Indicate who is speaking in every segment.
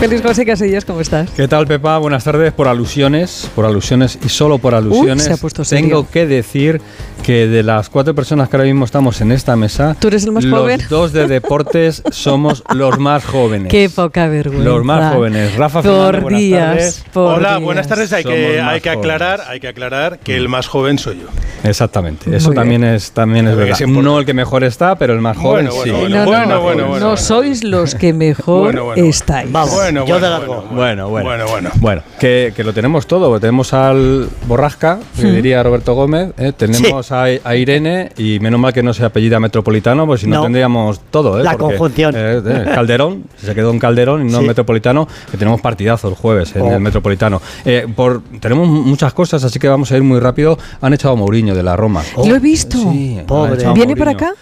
Speaker 1: Feliz José Casillas, ¿cómo estás?
Speaker 2: ¿Qué tal, Pepa? Buenas tardes. Por alusiones, por alusiones y solo por alusiones,
Speaker 1: se ha puesto serio.
Speaker 2: tengo que decir que de las cuatro personas que ahora mismo estamos en esta mesa,
Speaker 1: ¿Tú eres el más
Speaker 2: los
Speaker 1: joven?
Speaker 2: dos de deportes somos los más jóvenes.
Speaker 1: Qué poca vergüenza.
Speaker 2: Los más jóvenes. Rafa
Speaker 1: Por
Speaker 2: Fernández, buenas
Speaker 1: días.
Speaker 2: tardes.
Speaker 1: por
Speaker 3: Hola,
Speaker 1: días.
Speaker 3: buenas tardes. Hay
Speaker 2: Somos
Speaker 3: que, hay que aclarar,
Speaker 2: jóvenes.
Speaker 3: hay que aclarar que el más joven soy yo.
Speaker 2: Exactamente. Eso
Speaker 1: Muy
Speaker 2: también es, también es verdad.
Speaker 3: es.
Speaker 2: No el que mejor está, pero el más joven
Speaker 3: Bueno,
Speaker 2: sí.
Speaker 3: bueno,
Speaker 1: No, no,
Speaker 3: Bueno,
Speaker 1: no,
Speaker 3: bueno,
Speaker 1: no
Speaker 3: bueno.
Speaker 1: sois los que mejor
Speaker 3: Bueno, bueno, bueno.
Speaker 1: estáis.
Speaker 4: Vamos,
Speaker 3: Bueno,
Speaker 4: yo
Speaker 3: bueno, bueno,
Speaker 2: Bueno, bueno.
Speaker 3: Bueno, bueno.
Speaker 2: Bueno, que, que lo tenemos todo. Tenemos al Borrasca, que diría Roberto Gómez. ¿eh? Tenemos a, a Irene y menos mal que no se apellida Metropolitano, pues si no,
Speaker 4: No.
Speaker 2: tendríamos todo. ¿eh?
Speaker 4: La
Speaker 2: Porque,
Speaker 4: conjunción.
Speaker 2: eh, eh, Calderón, se quedó en Calderón y no en
Speaker 4: Sí.
Speaker 2: Metropolitano, que tenemos partidazo el jueves en
Speaker 4: Oh.
Speaker 2: el Metropolitano. Eh, por, tenemos muchas cosas, así que vamos a ir muy rápido. Han echado a Mourinho de la Roma.
Speaker 1: Lo he visto.
Speaker 2: Sí, han
Speaker 4: Pobre.
Speaker 2: echado a
Speaker 1: ¿Viene para acá?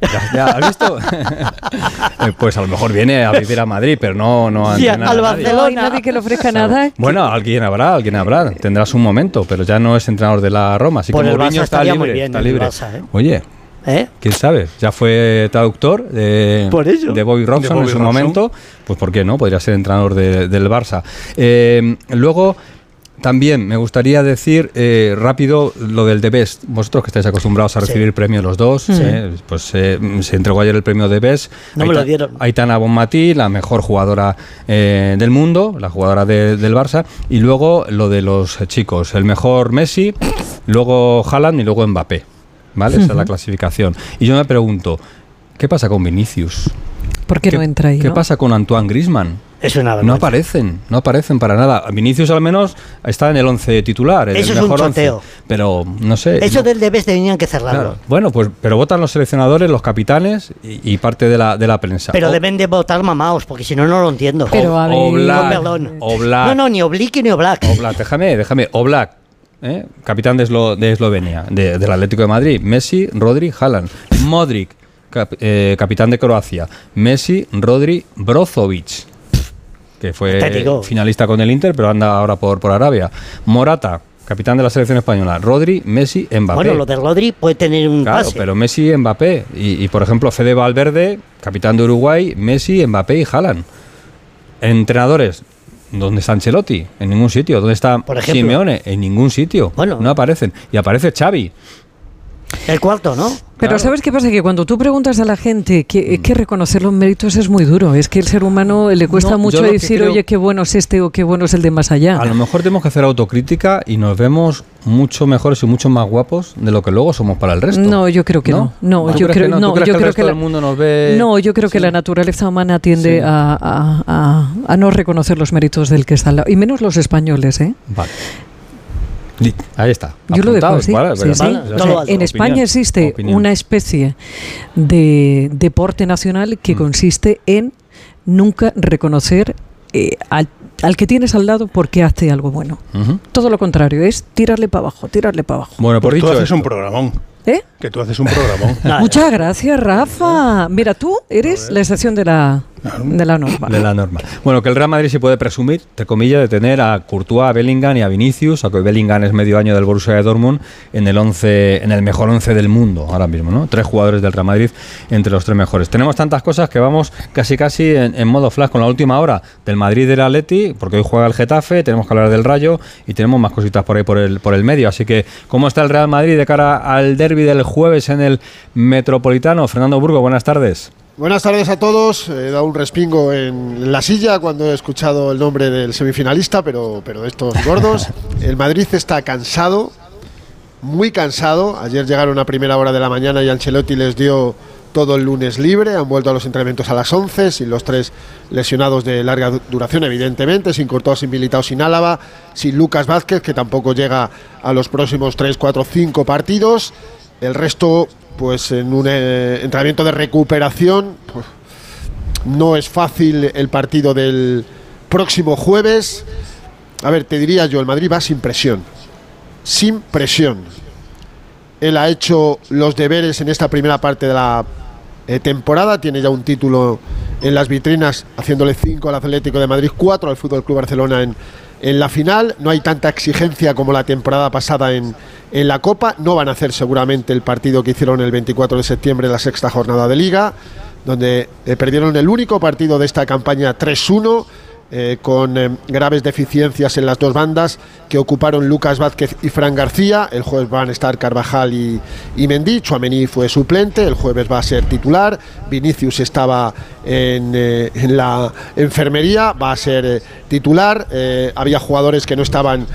Speaker 2: Ya, ya, ¿has visto? Eh, pues a lo mejor viene a vivir a Madrid, pero no, no a
Speaker 4: Sí,
Speaker 2: entrenar
Speaker 4: al
Speaker 2: a nadie.
Speaker 1: No hay nadie que le ofrezca nada.
Speaker 2: Bueno, alguien habrá, alguien habrá. Tendrá su momento, pero ya no es entrenador de la Roma. Así
Speaker 4: Por
Speaker 2: que
Speaker 4: el
Speaker 2: Mourinho
Speaker 4: Barça
Speaker 2: está
Speaker 4: estaría
Speaker 2: libre.
Speaker 4: muy bien,
Speaker 2: está
Speaker 4: el
Speaker 2: libre.
Speaker 4: Barça, ¿eh?
Speaker 2: Oye,
Speaker 4: ¿Eh?
Speaker 2: quién sabe. Ya fue traductor de,
Speaker 4: Por
Speaker 2: de Bobby Robson
Speaker 3: De Bobby
Speaker 2: en su
Speaker 3: Robson.
Speaker 2: momento. Pues ¿por qué no? Podría ser entrenador de- del Barça. Eh, luego. También me gustaría decir eh, rápido lo del The Best. Vosotros que estáis acostumbrados a
Speaker 4: Sí.
Speaker 2: recibir premios los dos, eh, pues eh, se entregó ayer el premio The Best.
Speaker 4: No me lo dieron.
Speaker 2: Aitana Bonmatí, la mejor jugadora eh, del mundo, la jugadora de- del Barça, y luego lo de los chicos, el mejor Messi, luego Haaland y luego Mbappé. ¿Vale? Esa es la clasificación. Y yo me pregunto, ¿qué pasa con Vinicius?
Speaker 1: ¿Por qué, no entra ahí?
Speaker 2: ¿Qué
Speaker 1: no?
Speaker 2: pasa con Antoine Griezmann?
Speaker 4: Es una
Speaker 2: No aparecen, no aparecen para nada. Vinicius al menos está en el 11 titular,
Speaker 4: Eso
Speaker 2: el
Speaker 4: es un
Speaker 2: mejor 11,
Speaker 4: choteo.
Speaker 2: pero no sé.
Speaker 4: Eso
Speaker 2: no-
Speaker 4: del debes tenían que cerrarlo.
Speaker 2: Claro. Bueno, pues pero votan los seleccionadores, los capitanes y, y parte de la, de la prensa.
Speaker 4: Pero
Speaker 2: O-
Speaker 4: deben de votar mamaos, porque si no, no lo entiendo.
Speaker 1: Pero a ver-
Speaker 2: Oblak,
Speaker 4: No, perdón.
Speaker 2: Oblak,
Speaker 4: No, no, ni Oblique ni Oblak.
Speaker 2: Oblak, déjame, déjame. Oblak, ¿eh? capitán de, Eslo- de Eslovenia, de- del Atlético de Madrid. Messi, Rodri, Haaland. Modric, cap- eh, capitán de Croacia. Messi, Rodri, Brozovic, que fue finalista con el Inter, pero anda ahora por, por Arabia. Morata, capitán de la selección española. Rodri, Messi, Mbappé.
Speaker 4: Bueno, lo de Rodri puede tener un
Speaker 2: Claro,
Speaker 4: pase.
Speaker 2: pero Messi y Mbappé. Y, y, por ejemplo, Fede Valverde, capitán de Uruguay, Messi, Mbappé y Haaland. Entrenadores. ¿Dónde está Ancelotti? En ningún sitio. ¿Dónde está
Speaker 4: Por ejemplo.
Speaker 2: Simeone? En ningún sitio.
Speaker 4: Bueno.
Speaker 2: No aparecen. Y aparece Xavi.
Speaker 4: El cuarto, ¿no?
Speaker 1: Pero
Speaker 2: Claro.
Speaker 1: ¿sabes qué pasa? Que cuando tú preguntas a la gente que, que reconocer los méritos es muy duro. Es que el ser humano le cuesta
Speaker 2: No,
Speaker 1: mucho decir,
Speaker 2: creo-
Speaker 1: oye, qué bueno es este o qué bueno es el de más allá.
Speaker 2: A lo mejor tenemos que hacer autocrítica y nos vemos mucho mejores y mucho más guapos de lo que luego somos para el resto.
Speaker 1: No, yo creo que no. No,
Speaker 2: ¿Tú
Speaker 1: yo creo,
Speaker 2: que no? ¿Tú
Speaker 1: no,
Speaker 2: crees
Speaker 1: yo
Speaker 2: que el
Speaker 1: creo
Speaker 2: resto
Speaker 1: que la,
Speaker 2: del mundo nos ve-
Speaker 1: no, yo creo que la naturaleza humana tiende
Speaker 2: Sí.
Speaker 1: a, a- a- a no reconocer los méritos del que está al lado. Y menos los españoles, ¿eh?
Speaker 2: Vale. Ahí está.
Speaker 1: Yo lo dejo así.
Speaker 2: vale,
Speaker 1: sí,
Speaker 2: pero-
Speaker 1: sí.
Speaker 4: vale,
Speaker 1: O
Speaker 4: todo
Speaker 1: sea,
Speaker 4: lo alto.
Speaker 1: en
Speaker 2: Opinión,
Speaker 1: España existe
Speaker 2: opinión.
Speaker 1: una especie de deporte nacional que
Speaker 2: Mm.
Speaker 1: consiste en nunca reconocer eh, al, al que tienes al lado porque hace algo bueno. Todo lo contrario, es tirarle para abajo, tirarle para abajo.
Speaker 2: Bueno, por
Speaker 3: Pues tú
Speaker 2: dicho
Speaker 3: haces
Speaker 2: esto-
Speaker 3: un programón.
Speaker 1: ¿Eh?
Speaker 3: Que tú haces un programón.
Speaker 4: Nada.
Speaker 1: Muchas gracias, Rafa. Mira, tú eres la estación de la, de la norma.
Speaker 2: De la norma. Bueno, que el Real Madrid sí puede presumir, te comillas, de tener a Courtois, a Bellingham y a Vinicius, aunque Bellingham es medio año del Borussia de Dortmund, en el 11, en el mejor 11 del mundo ahora mismo, ¿no? Tres jugadores del Real Madrid entre los tres mejores. Tenemos tantas cosas que vamos casi casi en, en modo flash con la última hora del Madrid y del Atleti, porque hoy juega el Getafe, tenemos que hablar del Rayo y tenemos más cositas por ahí por el, por el medio. Así que, ¿cómo está el Real Madrid de cara al derby del jueves en el Metropolitano? Fernando Burgo, buenas tardes.
Speaker 5: Buenas tardes a todos. He dado un respingo en la silla cuando he escuchado el nombre del semifinalista, pero, pero de estos gordos. El Madrid está cansado, muy cansado. Ayer llegaron a primera hora de la mañana y Ancelotti les dio todo el lunes libre. Han vuelto a los entrenamientos a las 11, sin los tres lesionados de larga du- duración, evidentemente, sin Courtois, sin Militao, sin Álava, sin Lucas Vázquez, que tampoco llega a los próximos 3, 4, 5 partidos. El resto, pues en un eh, entrenamiento de recuperación, pues, no es fácil el partido del próximo jueves. A ver, te diría yo, el Madrid va sin presión. Sin presión. Él ha hecho los deberes en esta primera parte de la eh, temporada. Tiene ya un título en las vitrinas, haciéndole 5 al Atlético de Madrid, 4 al Fútbol Club Barcelona en en la final. No hay tanta exigencia como la temporada pasada en, en la Copa. No van a hacer seguramente el partido que hicieron el 24 de septiembre, la sexta jornada de Liga, donde eh, perdieron el único partido de esta campaña 3-1. Eh, con eh, graves deficiencias en las dos bandas que ocuparon Lucas Vázquez y Fran García. El jueves van a estar Carvajal y, y Mendy. Chuamení fue suplente. El jueves va a ser titular. Vinicius estaba en, eh, la enfermería. Va a ser eh, titular. Había jugadores que no estaban,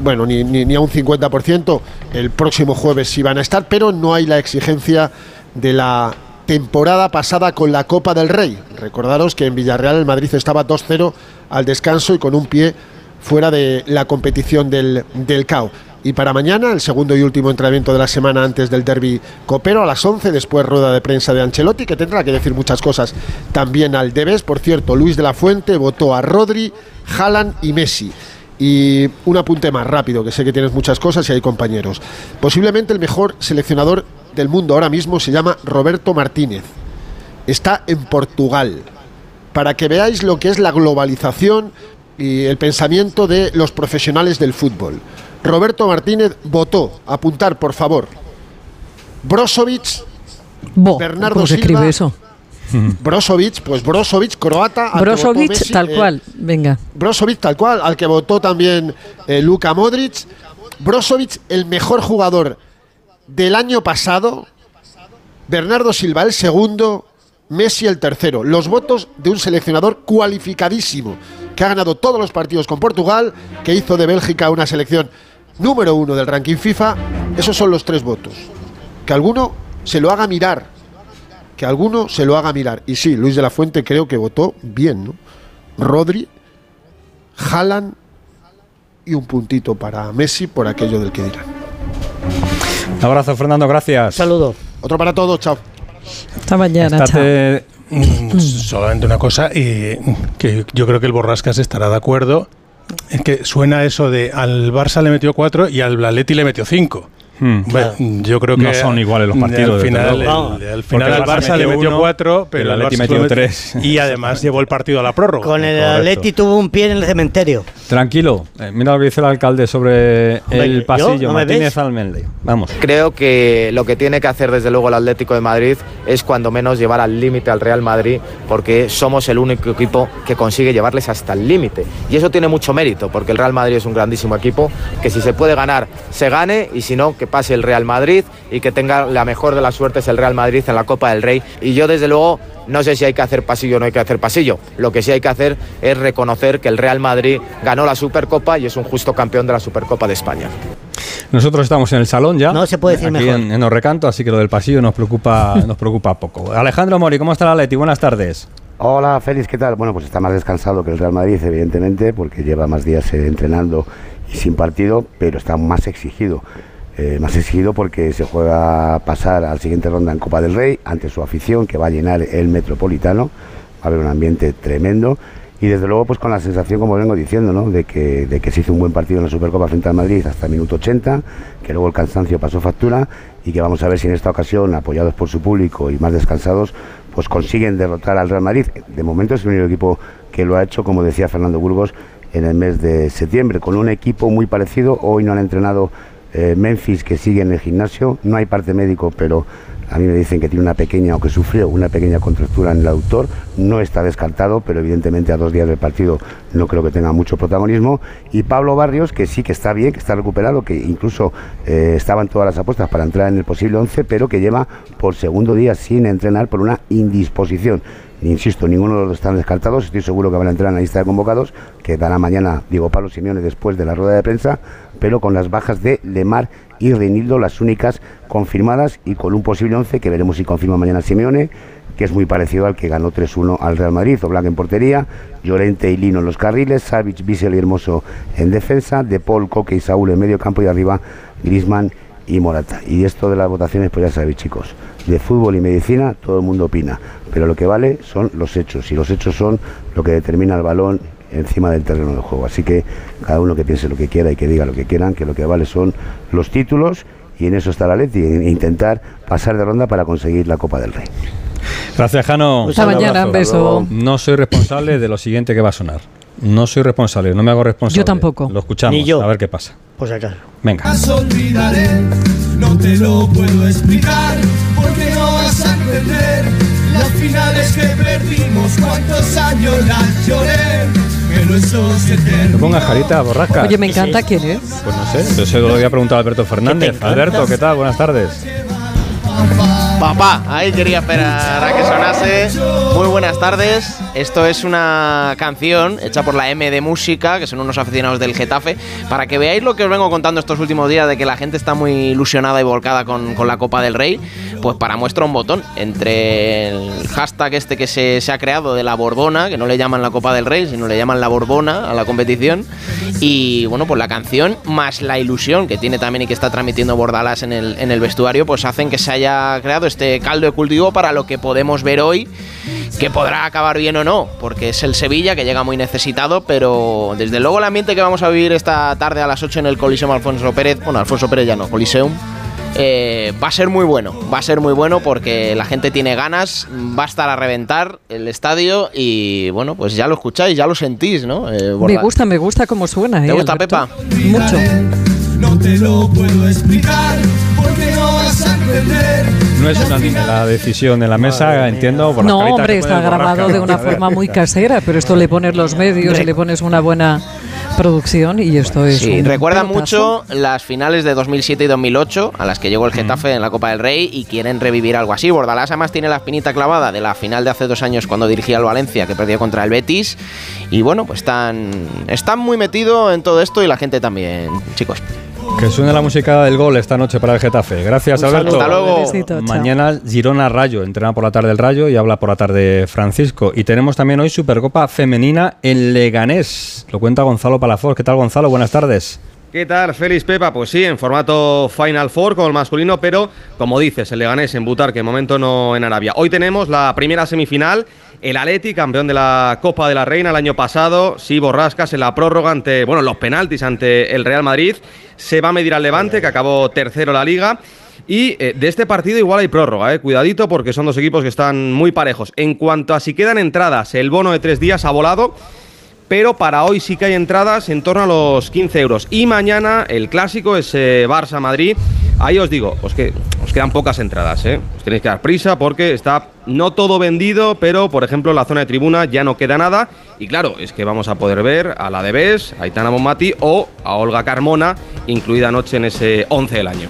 Speaker 5: bueno, ni, ni, ni a un 50%. El próximo jueves sí van a estar, pero no hay la exigencia de la temporada pasada con la Copa del Rey. Recordaros que en Villarreal el Madrid estaba 2-0 al descanso y con un pie fuera de la competición del, del CAO. Y para mañana, el segundo y último entrenamiento de la semana antes del derby copero, a las 11, después rueda de prensa de Ancelotti, que tendrá que decir muchas cosas también al Debes. Por cierto, Luis de la Fuente votó a Rodri, Haaland y Messi. Y un apunte más rápido, que sé que tienes muchas cosas y hay compañeros. Posiblemente el mejor seleccionador del mundo ahora mismo se llama Roberto Martínez. Está en Portugal. Para que veáis lo que es la globalización y el pensamiento de los profesionales del fútbol. Roberto Martínez votó, apuntar por favor, Brozovic,
Speaker 1: Bo,
Speaker 5: Bernardo
Speaker 1: ¿Cómo se
Speaker 5: Silva,
Speaker 1: escribe eso?
Speaker 5: Brozovic, pues Brozovic, croata.
Speaker 1: Brozovic,
Speaker 5: Messi,
Speaker 1: tal
Speaker 5: eh,
Speaker 1: cual. Venga.
Speaker 5: Brozovic tal cual, al que votó también eh, Luka Modric. Brozovic, el mejor jugador del año pasado. Bernardo Silva, el segundo. Messi, el tercero. Los votos de un seleccionador cualificadísimo, que ha ganado todos los partidos con Portugal, que hizo de Bélgica una selección número uno del ranking FIFA. Esos son los tres votos. Que alguno se lo haga mirar. Que alguno se lo haga mirar. Y sí, Luis de la Fuente creo que votó bien, ¿no? Rodri, Haaland y un puntito para Messi por aquello del que dirán.
Speaker 2: Un abrazo, Fernando, gracias.
Speaker 4: Saludo.
Speaker 5: Otro para todos, chao.
Speaker 1: Hasta mañana, chao.
Speaker 2: Estate-
Speaker 3: Mm, Solamente una cosa, y que yo creo que el Borrascas estará de acuerdo, es que suena eso de al Barça le metió cuatro y al Atleti le metió cinco.
Speaker 2: Hmm.
Speaker 3: Bueno, yo creo que
Speaker 2: No son iguales los partidos,
Speaker 3: Al final, el- al
Speaker 2: Porque
Speaker 3: final
Speaker 2: el
Speaker 3: al
Speaker 2: Barça
Speaker 3: Barça le
Speaker 2: metió
Speaker 3: metió
Speaker 2: uno,
Speaker 3: cuatro, pero
Speaker 2: el
Speaker 3: el
Speaker 2: Atleti metió
Speaker 3: solo metió-
Speaker 2: tres.
Speaker 3: Y además llevó el partido a la prórroga.
Speaker 4: Con el
Speaker 2: Correcto.
Speaker 4: Atleti tuvo un pie en el cementerio.
Speaker 2: Tranquilo, eh, mira lo que dice el alcalde sobre
Speaker 4: Hombre,
Speaker 2: el pasillo.
Speaker 4: ¿No
Speaker 2: Martínez. Vamos.
Speaker 6: Creo que lo que tiene que hacer desde luego el Atlético de Madrid es cuando menos llevar al límite al Real Madrid porque somos el único equipo que consigue llevarles hasta el límite. Y eso tiene mucho mérito porque el Real Madrid es un grandísimo equipo que si se puede ganar, se gane y si no, que pase el Real Madrid y que tenga la mejor de las suertes el Real Madrid en la Copa del Rey. Y yo desde luego no sé si hay que hacer pasillo o no hay que hacer pasillo. Lo que sí hay que hacer es reconocer que el Real Madrid ganó la Supercopa y es un justo campeón de la Supercopa de España.
Speaker 2: Nosotros estamos en el salón ya.
Speaker 4: No se puede decir
Speaker 2: aquí
Speaker 4: mejor.
Speaker 2: En, en Orrecanto, así que lo del pasillo nos preocupa, nos preocupa poco. Alejandro Mori, ¿cómo está la Leti? Buenas tardes.
Speaker 7: Hola, Félix, ¿qué tal? Bueno, pues está más descansado que el Real Madrid, evidentemente, porque lleva más días eh, entrenando y sin partido, pero está más exigido. Eh, más exigido porque se juega a pasar a la siguiente ronda en Copa del Rey ante su afición que va a llenar el Metropolitano. Va a haber un ambiente tremendo y desde luego pues con la sensación, como vengo diciendo, ¿no? de, que, de que se hizo un buen partido en la Supercopa frente al Madrid hasta el minuto 80, que luego el cansancio pasó factura y que vamos a ver si en esta ocasión, apoyados por su público y más descansados, pues consiguen derrotar al Real Madrid. De momento es el único equipo que lo ha hecho, como decía Fernando Burgos, en el mes de septiembre, con un equipo muy parecido. Hoy no han entrenado eh, Memphis, que sigue en el gimnasio. No hay parte médico, pero a mí me dicen que tiene una pequeña, o que sufrió una pequeña contractura en el aductor. No está descartado, pero evidentemente a dos días del partido no creo que tenga mucho protagonismo. Y Pablo Barrios, que sí que está bien, que está recuperado, que incluso eh, estaba en todas las apuestas para entrar en el posible 11, pero que lleva por segundo día sin entrenar por una indisposición. Insisto, ninguno de los están descartados. Estoy seguro que van a entrar en la lista de convocados, que dará mañana Diego Pablo Simeone después de la rueda de prensa, pero con las bajas de Lemar y Reinildo, las únicas confirmadas, y con un posible 11 que veremos si confirma mañana Simeone, que es muy parecido al que ganó 3-1 al Real Madrid. Oblak en portería, Llorente y Lino en los carriles, Savic, Bissell y Hermoso en defensa, De Paul, Coque y Saúl en medio campo y arriba Grisman y Morata. Y esto de las votaciones, pues ya sabéis, chicos, de fútbol y medicina todo el mundo opina, pero lo que vale son los hechos, y los hechos son lo que determina el balón encima del terreno de juego. Así que cada uno que piense lo que quiera y que diga lo que quieran, que lo que vale son los títulos, y en eso está la Leti, en intentar pasar de ronda para conseguir la Copa del Rey.
Speaker 2: Gracias, Jano.
Speaker 1: Hasta mañana, un beso.
Speaker 2: No soy responsable de lo siguiente que va a sonar. No soy responsable, no me hago responsable.
Speaker 1: Yo tampoco.
Speaker 2: Lo escuchamos,
Speaker 4: Ni yo.
Speaker 2: a ver qué pasa.
Speaker 4: Pues acá.
Speaker 2: Venga.
Speaker 8: Las olvidaré, no te lo puedo explicar, porque no vas a entender las finales que perdimos, cuántos años las lloré,
Speaker 2: No pongas jarita, borrasca.
Speaker 1: Oye, me encanta quién es.
Speaker 2: Pues no sé, yo se lo voy a preguntar a Alberto Fernández. Alberto, ¿qué tal? Buenas tardes.
Speaker 9: Papá, ahí quería esperar a que sonase. Muy buenas tardes. Esto es una canción hecha por la M de Música, que son unos aficionados del Getafe, para que veáis lo que os vengo contando estos últimos días de que la gente está muy ilusionada y volcada con, con la Copa del Rey. Pues para muestra un botón entre el hashtag este que se, se ha creado de la Borbona, que no le llaman la Copa del Rey, sino le llaman la Borbona a la competición. Y bueno, pues la canción más la ilusión que tiene también y que está transmitiendo Bordalás en el, en el vestuario, pues hacen que se haya creado este caldo de cultivo para lo que podemos ver hoy, que podrá acabar bien o no, porque es el Sevilla que llega muy necesitado, pero desde luego el ambiente que vamos a vivir esta tarde a las 8 en el Coliseum Alfonso Pérez, bueno, Alfonso Pérez ya no, Coliseum. eh, va a ser muy bueno, va a ser muy bueno porque la gente tiene ganas, va a estar a reventar el estadio y bueno, pues ya lo escucháis, ya lo sentís, ¿no? Eh,
Speaker 1: Me gusta, me gusta cómo suena.
Speaker 9: ¿Te
Speaker 1: ¿eh,
Speaker 9: gusta,
Speaker 1: Alberto?
Speaker 9: Pepa?
Speaker 1: Mucho.
Speaker 8: No te lo puedo explicar, porque no vas a entender.
Speaker 2: No es unánime la decisión en la mesa, entiendo. por
Speaker 1: No, hombre, está grabado de una forma muy casera, pero esto le pones los medios y le pones una buena producción y esto es.
Speaker 9: Sí,
Speaker 1: un
Speaker 9: recuerda
Speaker 1: pelotazo.
Speaker 9: mucho las finales de 2007 y 2008 a las que llegó el Getafe en la Copa del Rey y quieren revivir algo así. Bordalás además tiene la espinita clavada de la final de hace dos años cuando dirigía al Valencia que perdió contra el Betis y bueno, pues están, están muy metidos en todo esto y la gente también, chicos.
Speaker 2: Que suene la música del gol esta noche para el Getafe. Gracias, Alberto.
Speaker 9: Hasta luego.
Speaker 2: Mañana Girona Rayo, entrena por la tarde el Rayo y habla por la tarde Francisco. Y tenemos también hoy Supercopa Femenina en Leganés. Lo cuenta Gonzalo Palafox. ¿Qué tal, Gonzalo? Buenas tardes.
Speaker 10: ¿Qué tal, Félix Pepa? Pues sí, en formato Final Four con el masculino, pero como dices, el Leganés en Butar, que de momento no en Arabia. Hoy tenemos la primera semifinal, el Atleti, campeón de la Copa de la Reina el año pasado, sí, borrascas en la prórroga ante, bueno, los penaltis ante el Real Madrid. Se va a medir al Levante, que acabó tercero la liga. Y eh, de este partido igual hay prórroga, eh. cuidadito porque son dos equipos que están muy parejos. En cuanto a si quedan entradas, el bono de tres días ha volado pero para hoy sí que hay entradas en torno a los 15 euros. Y mañana el clásico es Barça-Madrid. Ahí os digo, os, que, os quedan pocas entradas, ¿eh? Os tenéis que dar prisa porque está no todo vendido, pero por ejemplo en la zona de tribuna ya no queda nada. Y claro, es que vamos a poder ver a la de Bes, a Itana Bonmati o a Olga Carmona, incluida anoche en ese 11 del año.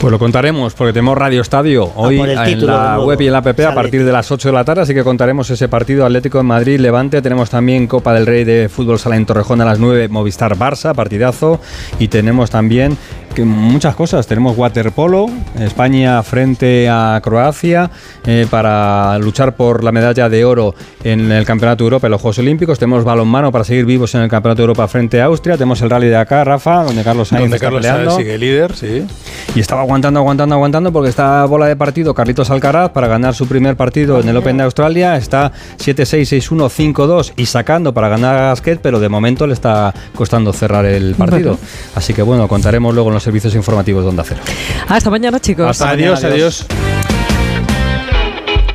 Speaker 2: Pues lo contaremos porque tenemos Radio Estadio hoy
Speaker 4: por el
Speaker 2: en la web y en la app a partir de las 8 de la tarde, así que contaremos ese partido Atlético de Madrid Levante. Tenemos también Copa del Rey de Fútbol Sala en Torrejón a las 9, Movistar Barça, partidazo. Y tenemos también que muchas cosas. Tenemos waterpolo, España frente a Croacia eh, para luchar por la medalla de oro en el Campeonato de Europa en los Juegos Olímpicos. Tenemos balonmano para seguir vivos en el Campeonato de Europa frente a Austria. Tenemos el rally de acá, Rafa, donde Carlos Sainz
Speaker 3: Donde
Speaker 2: está
Speaker 3: Carlos
Speaker 2: peleando.
Speaker 3: Sigue líder, sí.
Speaker 2: Y estaba aguantando, aguantando, aguantando porque está bola de partido Carlitos Alcaraz para ganar su primer partido en el Open de Australia. Está 7-6, 6-1, 5-2 y sacando para ganar a Gasquet, pero de momento le está costando cerrar el partido. Así que bueno, contaremos luego en los servicios informativos de Onda Cero.
Speaker 1: Hasta mañana, chicos.
Speaker 2: Hasta
Speaker 3: adiós,
Speaker 2: mañana,
Speaker 3: adiós.